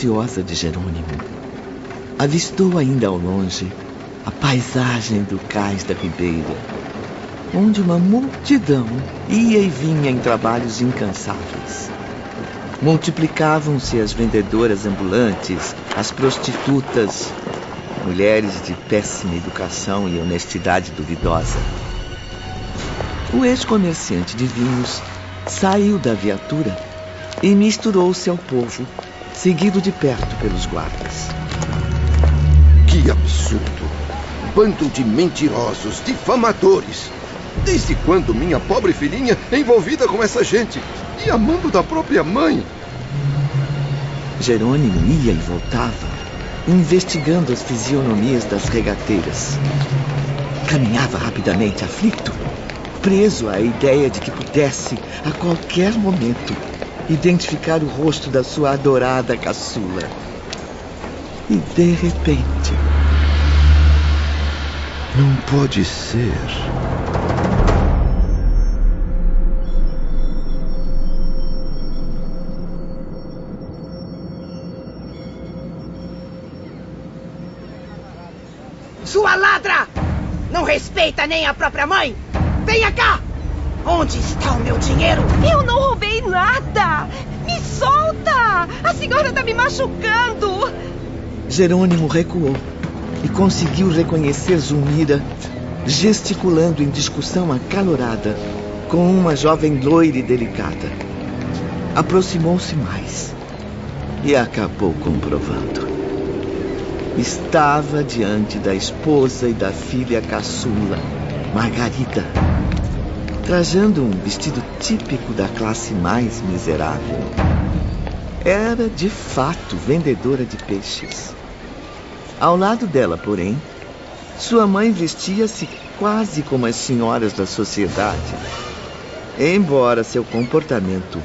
ansiosa de Jerônimo avistou ainda ao longe a paisagem do cais da Ribeira, onde uma multidão ia e vinha em trabalhos incansáveis. Multiplicavam-se as vendedoras ambulantes, as prostitutas, mulheres de péssima educação e honestidade duvidosa. O ex-comerciante de vinhos saiu da viatura e misturou-se ao povo, seguido de perto pelos guardas. Que absurdo! Bando de mentirosos, difamadores! Desde quando minha pobre filhinha é envolvida com essa gente e amando da própria mãe? Jerônimo ia e voltava, investigando as fisionomias das regateiras. Caminhava rapidamente, aflito, preso à ideia de que pudesse, a qualquer momento, identificar o rosto da sua adorada caçula. E de repente. Não pode ser. Sua ladra! Não respeita nem a própria mãe? Venha cá! Onde está o meu dinheiro? Eu não roubei nada! Me solta! A senhora está me machucando! Jerônimo recuou e conseguiu reconhecer Zulmira gesticulando em discussão acalorada com uma jovem loira e delicada. Aproximou-se mais e acabou comprovando. Estava diante da esposa e da filha caçula, Margarida, trajando um vestido típico da classe mais miserável. Era, de fato, vendedora de peixes. Ao lado dela, porém, sua mãe vestia-se quase como as senhoras da sociedade. Embora seu comportamento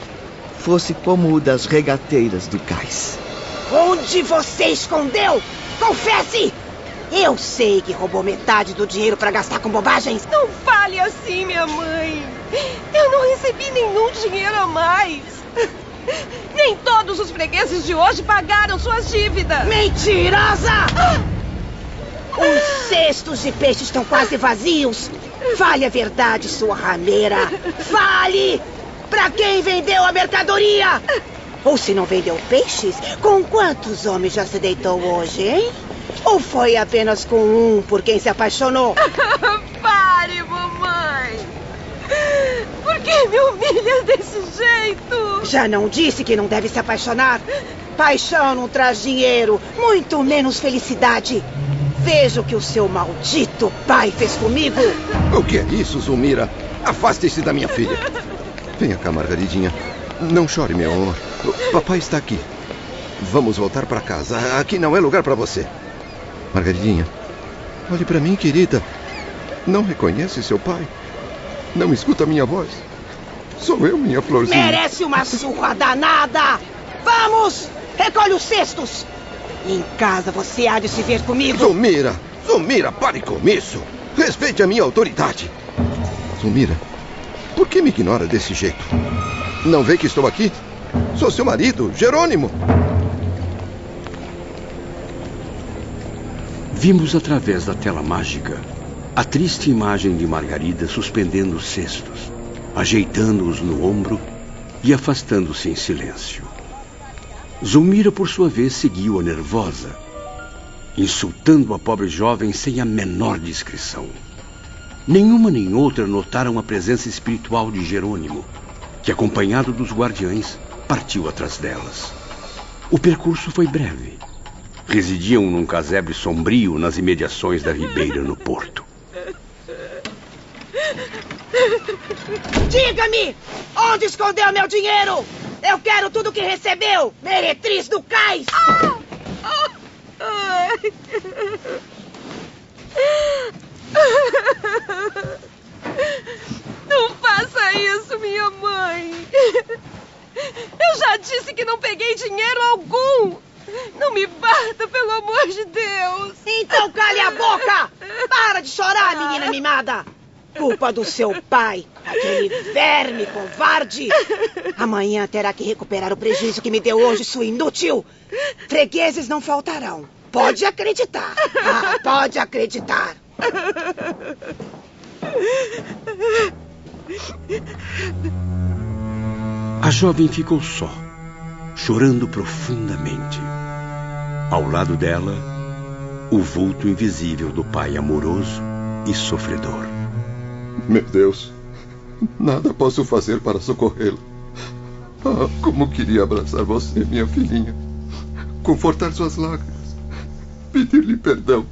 fosse como o das regateiras do cais. Onde você escondeu? Confesse! Eu sei que roubou metade do dinheiro para gastar com bobagens. Não fale assim, minha mãe. Eu não recebi nenhum dinheiro a mais. Nem todos os fregueses de hoje pagaram suas dívidas. Mentirosa! Os cestos de peixe estão quase vazios. Fale a verdade, sua rameira. Fale! Para quem vendeu a mercadoria? Ou se não vendeu peixes, com quantos homens já se deitou hoje, hein? Ou foi apenas com um por quem se apaixonou? Pare, mamãe! Por que me humilha desse jeito? Já não disse que não deve se apaixonar? Paixão não traz dinheiro, muito menos felicidade. Veja o que o seu maldito pai fez comigo. O que é isso, Zulmira? Afaste-se da minha filha. Venha cá, Margaridinha. Não chore, meu amor. O papai está aqui. Vamos voltar para casa. Aqui não é lugar para você. Margaridinha, olhe para mim, querida. Não reconhece seu pai? Não escuta minha voz? Sou eu, minha florzinha. Merece uma surra danada! Vamos! Recolhe os cestos! Em casa você há de se ver comigo. Zulmira! Zulmira, pare com isso! Respeite a minha autoridade! Zulmira, por que me ignora desse jeito? Não vê que estou aqui? Sou seu marido, Jerônimo. Vimos através da tela mágica a triste imagem de Margarida suspendendo os cestos, ajeitando-os no ombro e afastando-se em silêncio. Zulmira, por sua vez, seguiu-a nervosa, insultando a pobre jovem sem a menor discrição. Nenhuma nem outra notaram a presença espiritual de Jerônimo, que, acompanhado dos guardiães, partiu atrás delas. O percurso foi breve. Residiam num casebre sombrio nas imediações da ribeira no porto. Diga-me! Onde escondeu meu dinheiro? Eu quero tudo que recebeu! Meretriz do cais! Ah! Ah! Ai. Não faça isso, minha mãe! Eu já disse que não peguei dinheiro algum! Não me bata, pelo amor de Deus! Então cale a boca! Para de chorar, menina mimada! Culpa do seu pai, aquele verme covarde. Amanhã terá que recuperar o prejuízo que me deu hoje, sua inútil. Fregueses não faltarão. Pode acreditar. Ah, pode acreditar. A jovem ficou só, chorando profundamente. Ao lado dela, o vulto invisível do pai amoroso e sofredor. Meu Deus, nada posso fazer para socorrê-lo. Ah, como queria abraçar você, minha filhinha. Confortar suas lágrimas. Pedir-lhe perdão.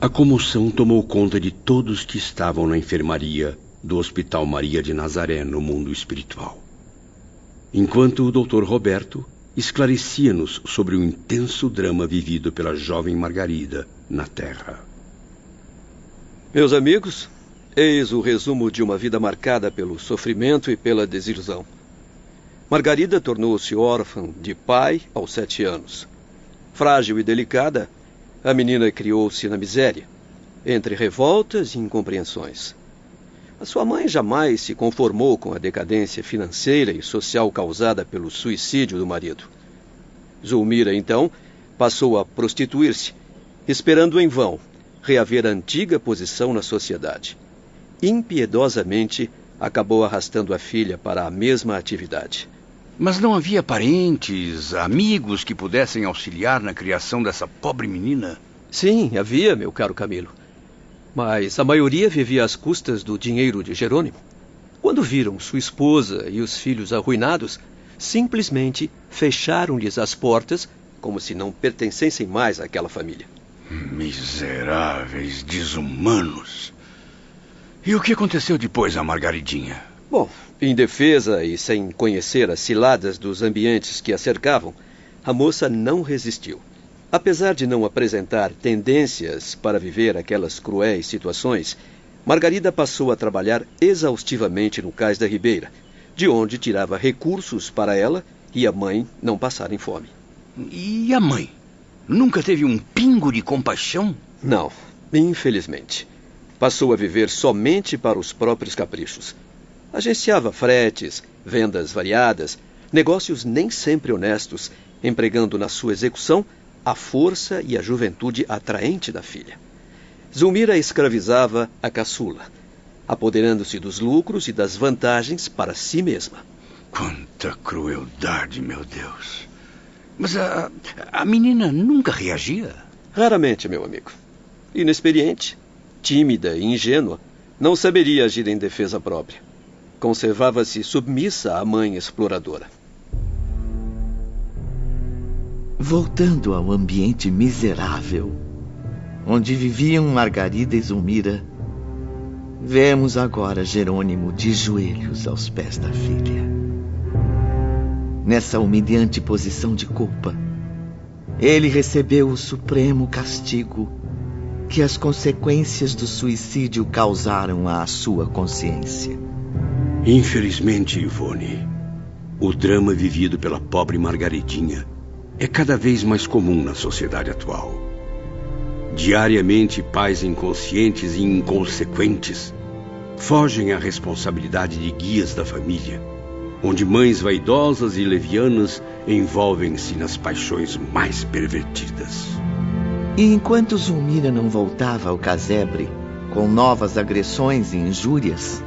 A comoção tomou conta de todos que estavam na enfermaria do Hospital Maria de Nazaré no mundo espiritual. Enquanto o Dr. Roberto esclarecia-nos sobre o intenso drama vivido pela jovem Margarida na Terra. Meus amigos, eis o resumo de uma vida marcada pelo sofrimento e pela desilusão. Margarida tornou-se órfã de pai aos sete anos. Frágil e delicada, a menina criou-se na miséria, entre revoltas e incompreensões. A sua mãe jamais se conformou com a decadência financeira e social causada pelo suicídio do marido. Zulmira, então, passou a prostituir-se, esperando em vão reaver a antiga posição na sociedade. Impiedosamente, acabou arrastando a filha para a mesma atividade. Mas não havia parentes, amigos que pudessem auxiliar na criação dessa pobre menina? Sim, havia, meu caro Camilo mas a maioria vivia às custas do dinheiro de Jerônimo. Quando viram sua esposa e os filhos arruinados, simplesmente fecharam-lhes as portas como se não pertencessem mais àquela família. Miseráveis, desumanos. E o que aconteceu depois a Margaridinha? Bom, em defesa e sem conhecer as ciladas dos ambientes que a cercavam, a moça não resistiu. Apesar de não apresentar tendências para viver aquelas cruéis situações, Margarida passou a trabalhar exaustivamente no cais da Ribeira, de onde tirava recursos para ela e a mãe não passarem fome. E a mãe? Nunca teve um pingo de compaixão? Não, infelizmente. Passou a viver somente para os próprios caprichos. Agenciava fretes, vendas variadas, negócios nem sempre honestos, empregando na sua execução a força e a juventude atraente da filha. Zulmira escravizava a caçula, apoderando-se dos lucros e das vantagens para si mesma. Quanta crueldade, meu Deus! Mas a, a menina nunca reagia? Raramente, meu amigo. Inexperiente, tímida e ingênua, não saberia agir em defesa própria. Conservava-se submissa à mãe exploradora. Voltando ao ambiente miserável, onde viviam Margarida e Zulmira, vemos agora Jerônimo de joelhos aos pés da filha. Nessa humilhante posição de culpa, ele recebeu o supremo castigo que as consequências do suicídio causaram à sua consciência. Infelizmente, Ivone, o drama vivido pela pobre Margaridinha é cada vez mais comum na sociedade atual. Diariamente, pais inconscientes e inconsequentes fogem à responsabilidade de guias da família, onde mães vaidosas e levianas envolvem-se nas paixões mais pervertidas. E enquanto Zulmira não voltava ao casebre com novas agressões e injúrias,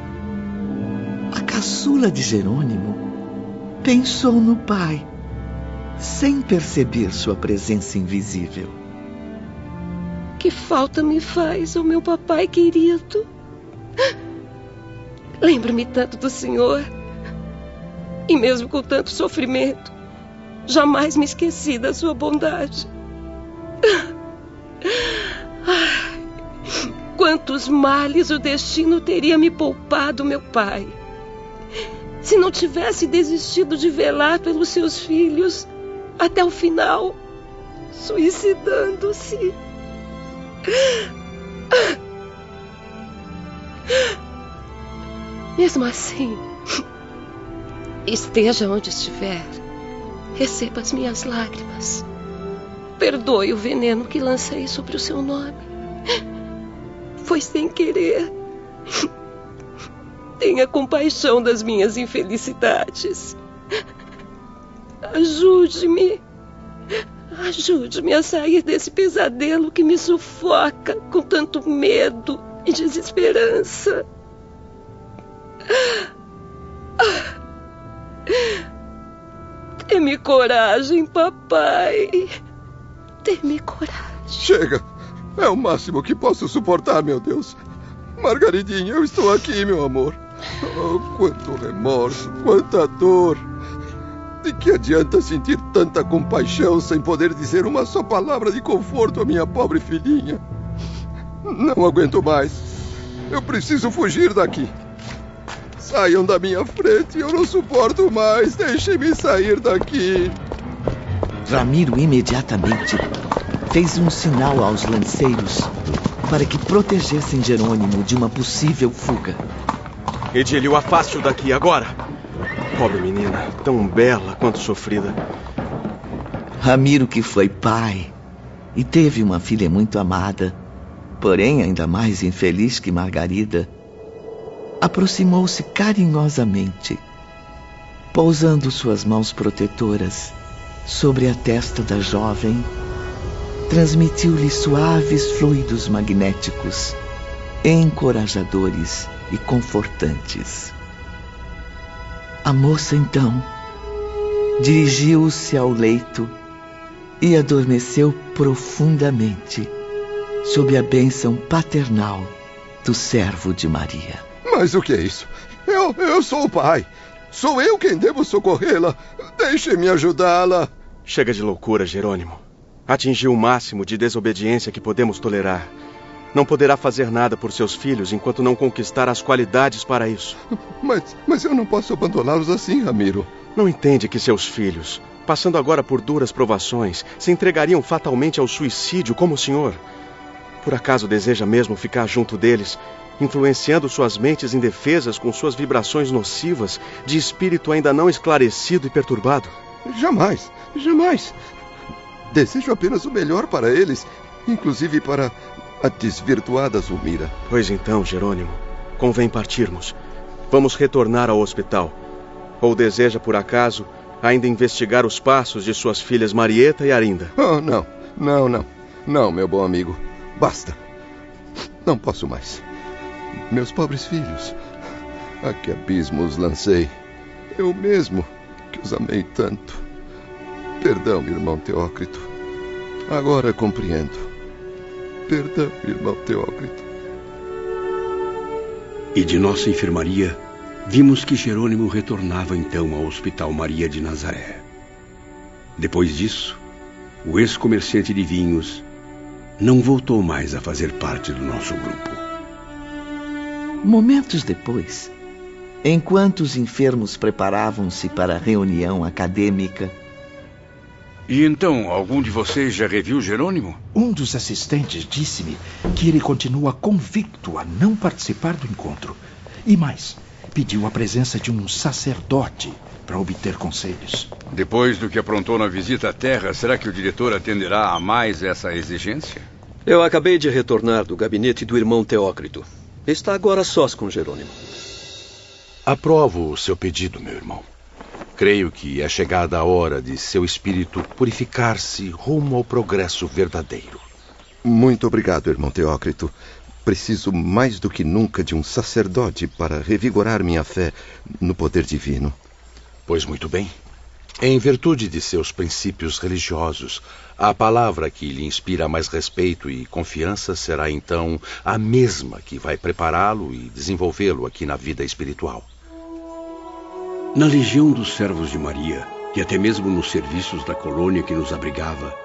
a caçula de Jerônimo pensou no pai sem perceber sua presença invisível. Que falta me faz o meu papai querido. Lembra-me tanto do Senhor. E mesmo com tanto sofrimento, jamais me esqueci da sua bondade. Quantos males o destino teria me poupado, meu pai. Se não tivesse desistido de velar pelos seus filhos até o final, suicidando-se. Mesmo assim, esteja onde estiver, receba as minhas lágrimas. Perdoe o veneno que lancei sobre o seu nome. Foi sem querer. Tenha compaixão das minhas infelicidades. Ajude-me. Ajude-me a sair desse pesadelo que me sufoca com tanto medo e desesperança. Dê-me coragem, papai. Dê-me coragem. Chega! É o máximo que posso suportar, meu Deus. Margaridinha, eu estou aqui, meu amor. Oh, quanto remorso, quanta dor. De que adianta sentir tanta compaixão sem poder dizer uma só palavra de conforto à minha pobre filhinha? Não aguento mais. Eu preciso fugir daqui. Saiam da minha frente, eu não suporto mais. Deixem-me sair daqui. Ramiro imediatamente fez um sinal aos lanceiros para que protegessem Jerônimo de uma possível fuga. Edílio, afaste-o daqui agora. Pobre menina, tão bela quanto sofrida. Ramiro, que foi pai e teve uma filha muito amada, porém ainda mais infeliz que Margarida, aproximou-se carinhosamente, pousando suas mãos protetoras sobre a testa da jovem, transmitiu-lhe suaves fluidos magnéticos, encorajadores e confortantes. A moça então dirigiu-se ao leito e adormeceu profundamente sob a bênção paternal do servo de Maria. Mas o que é isso? Eu, eu sou o pai. Sou eu quem devo socorrê-la. Deixe-me ajudá-la. Chega de loucura, Jerônimo. Atingiu o máximo de desobediência que podemos tolerar. Não poderá fazer nada por seus filhos enquanto não conquistar as qualidades para isso. Mas, mas eu não posso abandoná-los assim, Ramiro. Não entende que seus filhos, passando agora por duras provações, se entregariam fatalmente ao suicídio como o senhor? Por acaso deseja mesmo ficar junto deles, influenciando suas mentes indefesas com suas vibrações nocivas de espírito ainda não esclarecido e perturbado? Jamais, jamais. Desejo apenas o melhor para eles, inclusive para a desvirtuada Zulmira. Pois então, Jerônimo, convém partirmos. Vamos retornar ao hospital. Ou deseja, por acaso, ainda investigar os passos de suas filhas Marieta e Arinda? Oh, não, não, não. Não, meu bom amigo. Basta. Não posso mais. Meus pobres filhos. A que abismo os lancei. Eu mesmo, que os amei tanto. Perdão, irmão Teócrito. Agora compreendo. Perdão, irmão Teócrito. E de nossa enfermaria, vimos que Jerônimo retornava então ao Hospital Maria de Nazaré. Depois disso, o ex-comerciante de vinhos não voltou mais a fazer parte do nosso grupo. Momentos depois, enquanto os enfermos preparavam-se para a reunião acadêmica, e então, algum de vocês já reviu Jerônimo? Um dos assistentes disse-me que ele continua convicto a não participar do encontro. E mais, pediu a presença de um sacerdote para obter conselhos. Depois do que aprontou na visita à Terra, será que o diretor atenderá a mais essa exigência? Eu acabei de retornar do gabinete do irmão Teócrito. Está agora sós com Jerônimo. Aprovo o seu pedido, meu irmão. Creio que é chegada a hora de seu espírito purificar-se rumo ao progresso verdadeiro. Muito obrigado, irmão Teócrito. Preciso mais do que nunca de um sacerdote para revigorar minha fé no poder divino. Pois muito bem. Em virtude de seus princípios religiosos, a palavra que lhe inspira mais respeito e confiança será então a mesma que vai prepará-lo e desenvolvê-lo aqui na vida espiritual. Na legião dos servos de Maria, e até mesmo nos serviços da colônia que nos abrigava,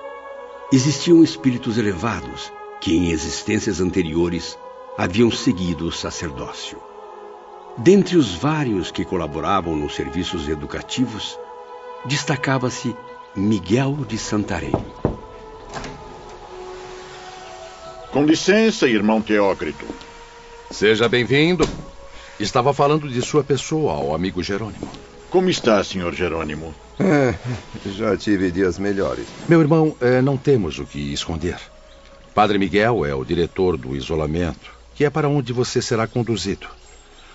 existiam espíritos elevados que, em existências anteriores, haviam seguido o sacerdócio. Dentre os vários que colaboravam nos serviços educativos, destacava-se Miguel de Santarém. Com licença, irmão Teócrito. Seja bem-vindo. Estava falando de sua pessoa ao amigo Jerônimo. Como está, senhor Jerônimo? É, já tive dias melhores. Meu irmão, é, não temos o que esconder. Padre Miguel é o diretor do isolamento, que é para onde você será conduzido.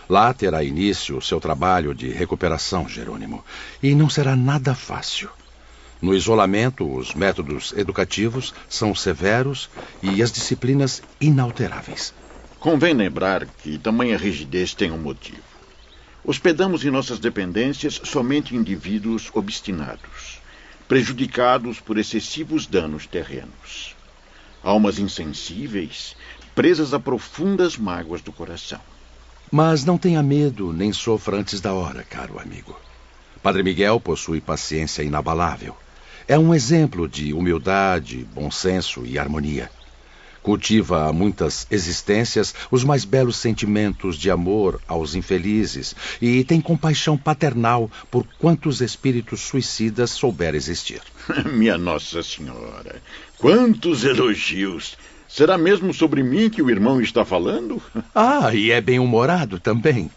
Lá terá início o seu trabalho de recuperação, Jerônimo, e não será nada fácil. No isolamento, os métodos educativos são severos e as disciplinas inalteráveis. Convém lembrar que tamanha rigidez tem um motivo. Hospedamos em nossas dependências somente indivíduos obstinados, prejudicados por excessivos danos terrenos. Almas insensíveis, presas a profundas mágoas do coração. Mas não tenha medo nem sofra antes da hora, caro amigo. Padre Miguel possui paciência inabalável. É um exemplo de humildade, bom senso e harmonia. Cultiva a muitas existências os mais belos sentimentos de amor aos infelizes e tem compaixão paternal por quantos espíritos suicidas souber existir. Minha Nossa Senhora, quantos elogios! Será mesmo sobre mim que o irmão está falando? Ah, e é bem-humorado também.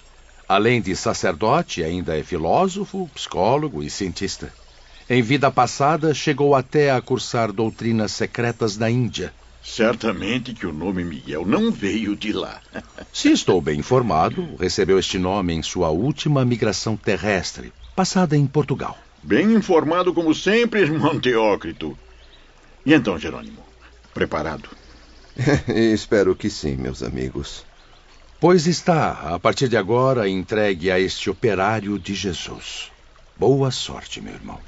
Além de sacerdote, ainda é filósofo, psicólogo e cientista. Em vida passada, chegou até a cursar doutrinas secretas da Índia. Certamente que o nome Miguel não veio de lá. Se estou bem informado, recebeu este nome em sua última migração terrestre, passada em Portugal. Bem informado como sempre, irmão Teócrito. E então, Jerônimo, preparado? Espero que sim, meus amigos. Pois está, a partir de agora, entregue a este operário de Jesus. Boa sorte, meu irmão.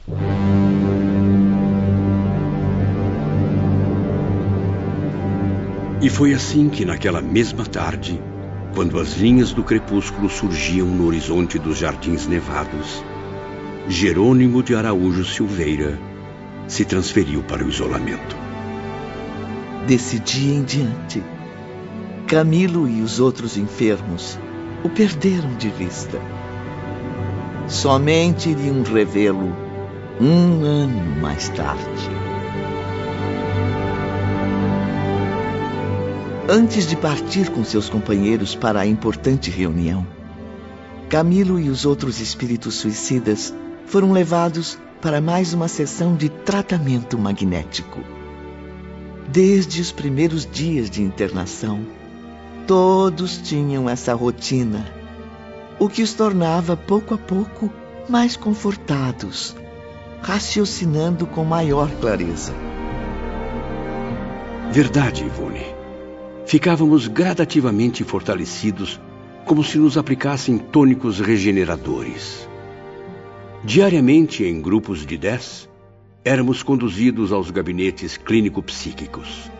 E foi assim que, naquela mesma tarde, quando as linhas do crepúsculo surgiam no horizonte dos jardins nevados, Jerônimo de Araújo Silveira se transferiu para o isolamento. Desse dia em diante, Camilo e os outros enfermos o perderam de vista. Somente iriam revê-lo um ano mais tarde. Antes de partir com seus companheiros para a importante reunião, Camilo e os outros espíritos suicidas foram levados para mais uma sessão de tratamento magnético. Desde os primeiros dias de internação, todos tinham essa rotina, o que os tornava pouco a pouco mais confortados, raciocinando com maior clareza. Verdade, Ivone. Ficávamos gradativamente fortalecidos, como se nos aplicassem tônicos regeneradores. Diariamente, em grupos de dez, éramos conduzidos aos gabinetes clínico-psíquicos.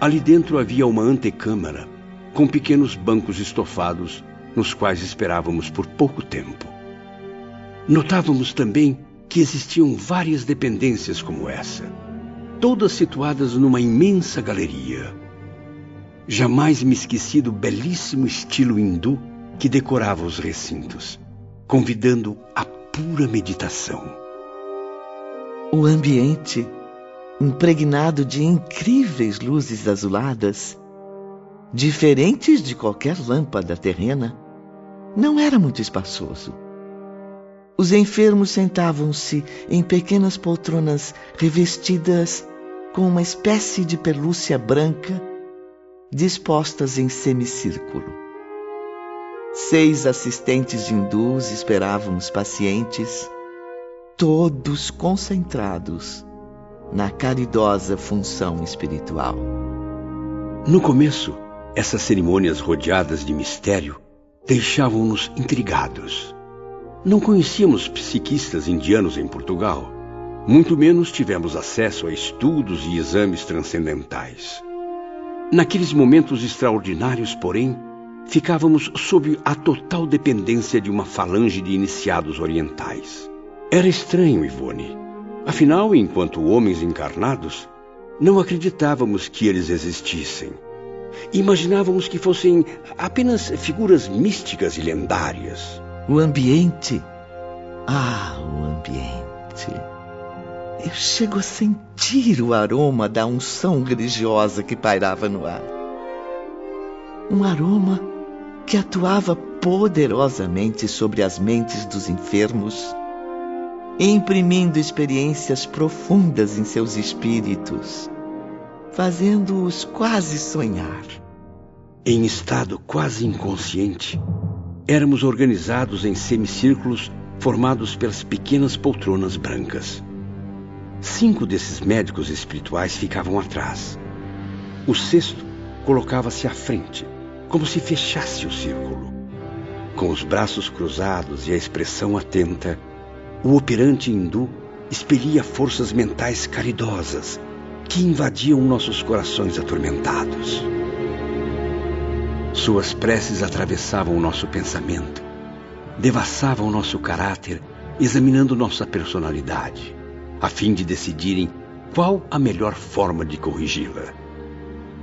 Ali dentro havia uma antecâmara com pequenos bancos estofados nos quais esperávamos por pouco tempo. Notávamos também que existiam várias dependências como essa, todas situadas numa imensa galeria. Jamais me esqueci do belíssimo estilo hindu que decorava os recintos, convidando a pura meditação. O ambiente, impregnado de incríveis luzes azuladas, diferentes de qualquer lâmpada terrena, não era muito espaçoso. Os enfermos sentavam-se em pequenas poltronas revestidas com uma espécie de pelúcia branca dispostas em semicírculo. Seis assistentes hindus esperavam os pacientes, todos concentrados na caridosa função espiritual. No começo, essas cerimônias rodeadas de mistério deixavam-nos intrigados. Não conhecíamos psiquistas indianos em Portugal, muito menos tivemos acesso a estudos e exames transcendentais. Naqueles momentos extraordinários, porém, ficávamos sob a total dependência de uma falange de iniciados orientais. Era estranho, Ivone. Afinal, enquanto homens encarnados, não acreditávamos que eles existissem. Imaginávamos que fossem apenas figuras místicas e lendárias. O ambiente. Ah, o ambiente. Eu chego a sentir o aroma da unção religiosa que pairava no ar. Um aroma que atuava poderosamente sobre as mentes dos enfermos, imprimindo experiências profundas em seus espíritos, fazendo-os quase sonhar. Em estado quase inconsciente, éramos organizados em semicírculos formados pelas pequenas poltronas brancas. Cinco desses médicos espirituais ficavam atrás. O sexto colocava-se à frente, como se fechasse o círculo. Com os braços cruzados e a expressão atenta, o operante hindu expelia forças mentais caridosas que invadiam nossos corações atormentados. Suas preces atravessavam o nosso pensamento, devassavam nosso caráter, examinando nossa personalidade, a fim de decidirem qual a melhor forma de corrigi-la.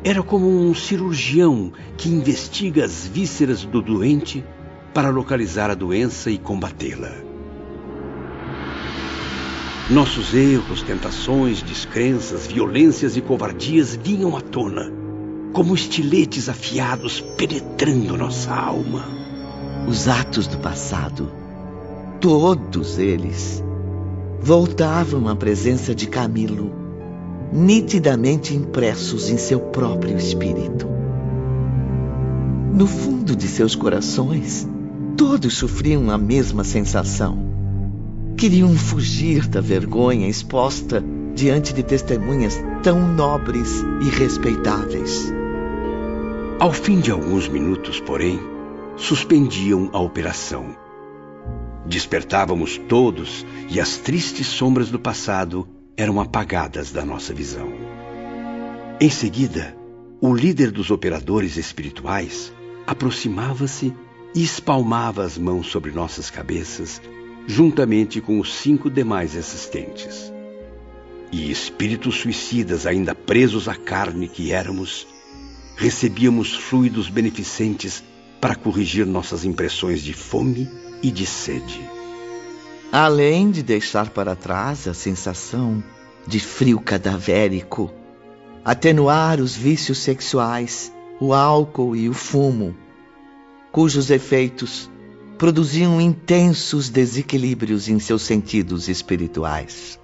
Era como um cirurgião que investiga as vísceras do doente para localizar a doença e combatê-la. Nossos erros, tentações, descrenças, violências e covardias vinham à tona, como estiletes afiados penetrando nossa alma. Os atos do passado, todos eles, voltavam à presença de Camilo, nitidamente impressos em seu próprio espírito. No fundo de seus corações, todos sofriam a mesma sensação Queriam fugir da vergonha exposta diante de testemunhas tão nobres e respeitáveis. Ao fim de alguns minutos, porém, suspendiam a operação. Despertávamos todos e as tristes sombras do passado eram apagadas da nossa visão. Em seguida, o líder dos operadores espirituais aproximava-se e espalmava as mãos sobre nossas cabeças, juntamente com os cinco demais assistentes. E espíritos suicidas, ainda presos à carne que éramos, recebíamos fluidos beneficentes para corrigir nossas impressões de fome e de sede. Além de deixar para trás a sensação de frio cadavérico, atenuar os vícios sexuais, o álcool e o fumo, cujos efeitos produziam intensos desequilíbrios em seus sentidos espirituais.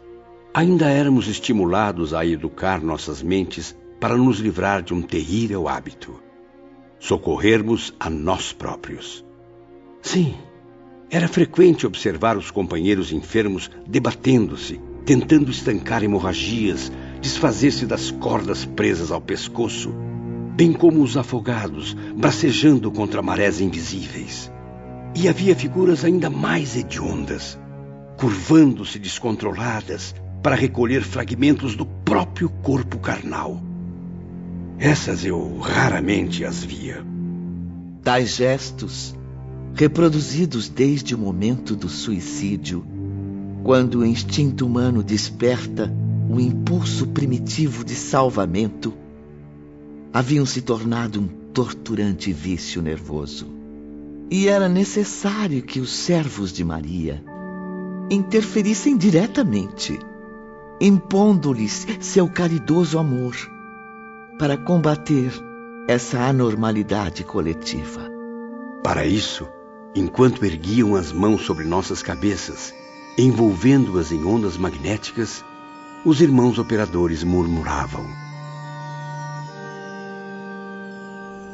Ainda éramos estimulados a educar nossas mentes para nos livrar de um terrível hábito: socorrermos a nós próprios. Sim, era frequente observar os companheiros enfermos debatendo-se, tentando estancar hemorragias, desfazer-se das cordas presas ao pescoço, bem como os afogados bracejando contra marés invisíveis. E havia figuras ainda mais hediondas, curvando-se descontroladas para recolher fragmentos do próprio corpo carnal. Essas eu raramente as via. Tais gestos, reproduzidos desde o momento do suicídio, quando o instinto humano desperta o impulso primitivo de salvamento, haviam se tornado um torturante vício nervoso. E era necessário que os servos de Maria interferissem diretamente, impondo-lhes seu caridoso amor, para combater essa anormalidade coletiva. Para isso, enquanto erguiam as mãos sobre nossas cabeças, envolvendo-as em ondas magnéticas, os irmãos operadores murmuravam: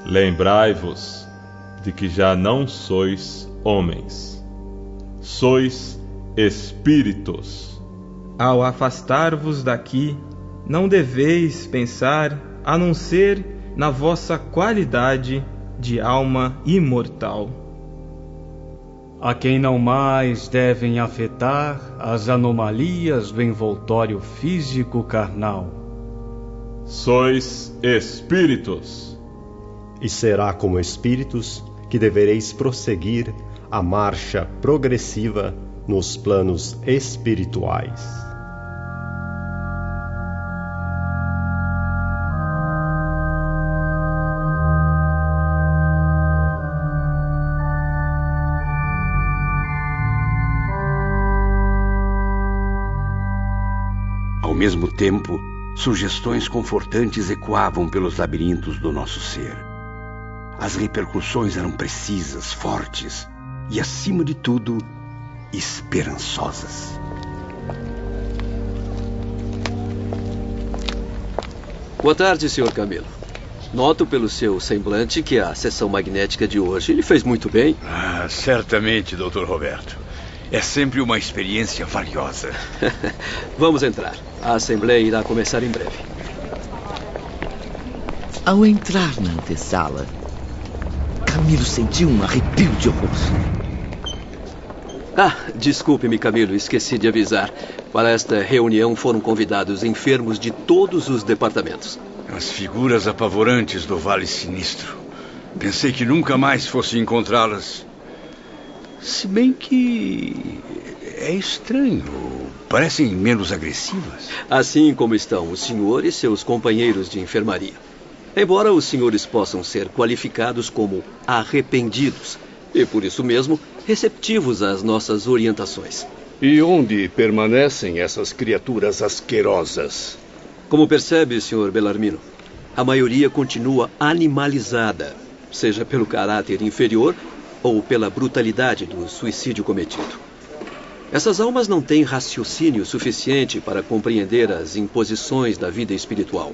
Lembrai-vos de que já não sois homens, sois espíritos. Ao afastar-vos daqui, não deveis pensar a não ser na vossa qualidade de alma imortal. A quem não mais devem afetar as anomalias do envoltório físico carnal. Sois espíritos. E será como espíritos que devereis prosseguir a marcha progressiva nos planos espirituais. Mesmo tempo, sugestões confortantes ecoavam pelos labirintos do nosso ser. As repercussões eram precisas, fortes e, acima de tudo, esperançosas. Boa tarde, Sr. Camilo. Noto pelo seu semblante que a sessão magnética de hoje lhe fez muito bem. Ah, certamente, Dr. Roberto. É sempre uma experiência valiosa. Vamos entrar. A assembleia irá começar em breve. Ao entrar na antessala, Camilo sentiu um arrepio de horror. Ah, desculpe-me, Camilo, esqueci de avisar. Para esta reunião foram convidados enfermos de todos os departamentos. As figuras apavorantes do Vale Sinistro. Pensei que nunca mais fosse encontrá-las. Se bem que. É estranho. Parecem menos agressivas. Assim como estão o senhor e seus companheiros de enfermaria. Embora os senhores possam ser qualificados como arrependidos, e por isso mesmo receptivos às nossas orientações. E onde permanecem essas criaturas asquerosas? Como percebe, Sr. Belarmino, a maioria continua animalizada, seja pelo caráter inferior ou pela brutalidade do suicídio cometido. Essas almas não têm raciocínio suficiente para compreender as imposições da vida espiritual.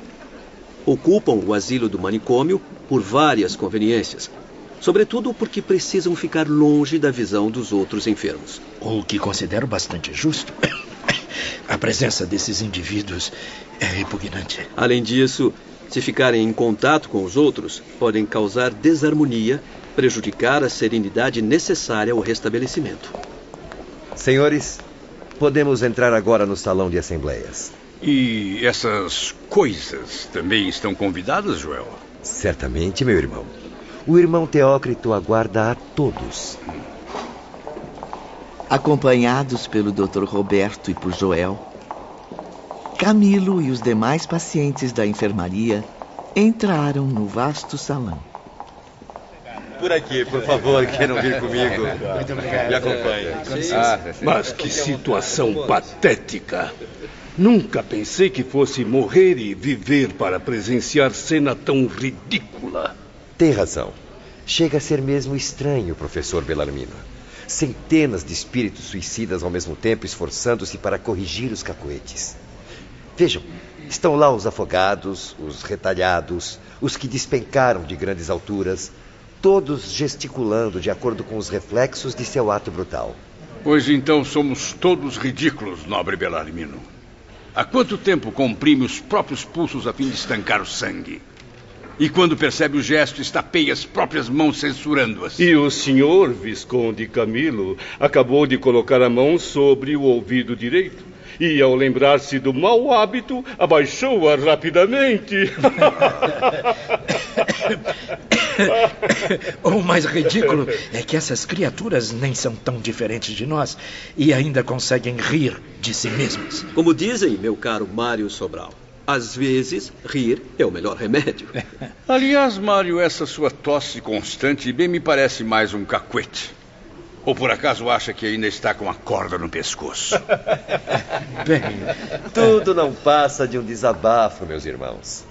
Ocupam o asilo do manicômio por várias conveniências, sobretudo porque precisam ficar longe da visão dos outros enfermos. O que considero bastante justo. A presença desses indivíduos é repugnante. Além disso, se ficarem em contato com os outros, podem causar desarmonia, prejudicar a serenidade necessária ao restabelecimento. Senhores, podemos entrar agora no salão de assembleias. E essas coisas também estão convidadas, Joel? Certamente, meu irmão. O irmão Teócrito aguarda a todos. Acompanhados pelo Dr. Roberto e por Joel, Camilo e os demais pacientes da enfermaria entraram no vasto salão. Por aqui, por favor, não vir comigo, me acompanhe. Ah, mas que situação patética. Nunca pensei que fosse morrer e viver para presenciar cena tão ridícula. Tem razão. Chega a ser mesmo estranho, professor Belarmino. Centenas de espíritos suicidas ao mesmo tempo esforçando-se para corrigir os cacoetes. Vejam, estão lá os afogados, os retalhados, os que despencaram de grandes alturas, todos gesticulando de acordo com os reflexos de seu ato brutal. Pois então somos todos ridículos, nobre Belarmino. Há quanto tempo comprime os próprios pulsos a fim de estancar o sangue? E quando percebe o gesto, estapeia as próprias mãos censurando-as. E o senhor, Visconde Camilo, acabou de colocar a mão sobre o ouvido direito. E ao lembrar-se do mau hábito, abaixou-a rapidamente. o mais ridículo é que essas criaturas nem são tão diferentes de nós e ainda conseguem rir de si mesmas. Como dizem, meu caro Mário Sobral, às vezes rir é o melhor remédio. Aliás, Mário, essa sua tosse constante bem me parece mais um cacuete. Ou por acaso acha que ainda está com a corda no pescoço? Bem, tudo não passa de um desabafo, meus irmãos.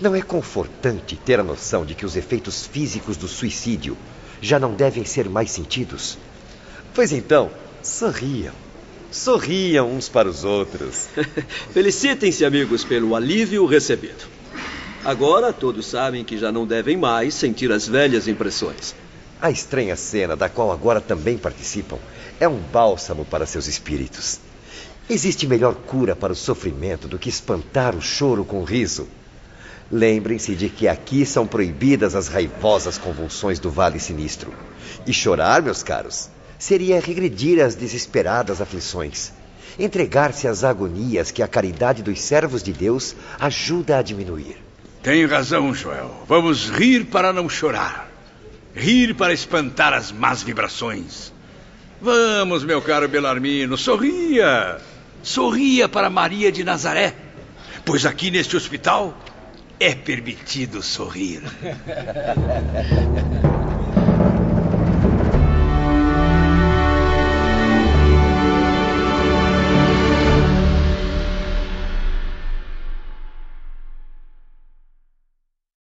Não é confortante ter a noção de que os efeitos físicos do suicídio já não devem ser mais sentidos? Pois então, sorriam. Sorriam uns para os outros. Felicitem-se, amigos, pelo alívio recebido. Agora todos sabem que já não devem mais sentir as velhas impressões. A estranha cena, da qual agora também participam, é um bálsamo para seus espíritos. Existe melhor cura para o sofrimento do que espantar o choro com o riso. Lembrem-se de que aqui são proibidas as raivosas convulsões do Vale Sinistro. E chorar, meus caros, seria regredir às desesperadas aflições. Entregar-se às agonias que a caridade dos servos de Deus ajuda a diminuir. Tem razão, Joel. Vamos rir para não chorar. Rir para espantar as más vibrações. Vamos, meu caro Belarmino, sorria. Sorria para Maria de Nazaré. Pois aqui neste hospital é permitido sorrir.